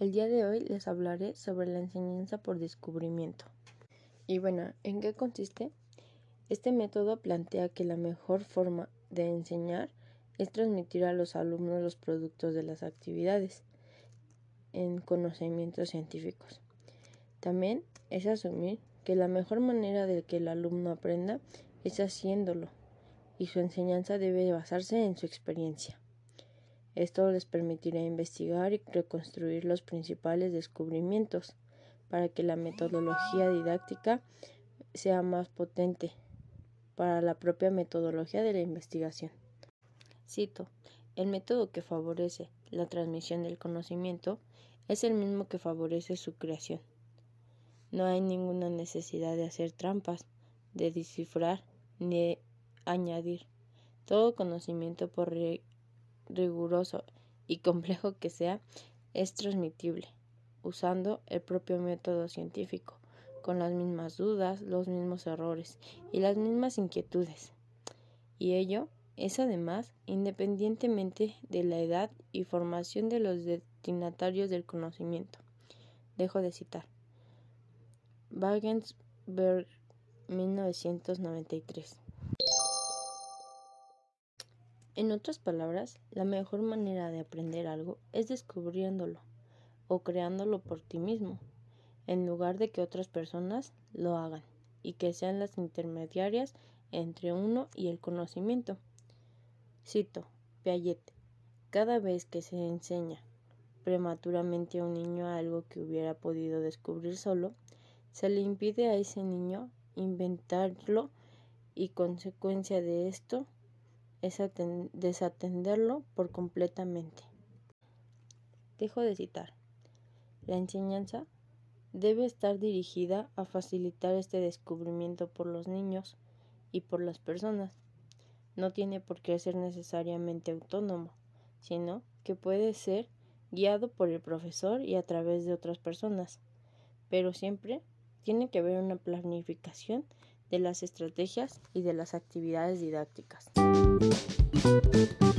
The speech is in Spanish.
El día de hoy les hablaré sobre la enseñanza por descubrimiento. Y bueno, ¿en qué consiste? Este método plantea que la mejor forma de enseñar es transmitir a los alumnos los productos de las actividades en conocimientos científicos. También es asumir que la mejor manera de que el alumno aprenda es haciéndolo y su enseñanza debe basarse en su experiencia. Esto les permitirá investigar y reconstruir los principales descubrimientos para que la metodología didáctica sea más potente para la propia metodología de la investigación. Cito, el método que favorece la transmisión del conocimiento es el mismo que favorece su creación. No hay ninguna necesidad de hacer trampas, de descifrar ni de añadir. Todo conocimiento, por riguroso y complejo que sea, es transmitible, usando el propio método científico, con las mismas dudas, los mismos errores y las mismas inquietudes. Y ello es además independientemente de la edad y formación de los destinatarios del conocimiento. Dejo de citar. Wagensberg 1993. En otras palabras, la mejor manera de aprender algo es descubriéndolo o creándolo por ti mismo, en lugar de que otras personas lo hagan y que sean las intermediarias entre uno y el conocimiento. Cito Piaget. Cada vez que se enseña prematuramente a un niño algo que hubiera podido descubrir solo, se le impide a ese niño inventarlo y consecuencia de esto es desatenderlo por completamente. Dejo de citar. La enseñanza debe estar dirigida a facilitar este descubrimiento por los niños y por las personas. No tiene por qué ser necesariamente autónomo, sino que puede ser guiado por el profesor y a través de otras personas, pero siempre tiene que haber una planificación de las estrategias y de las actividades didácticas. Música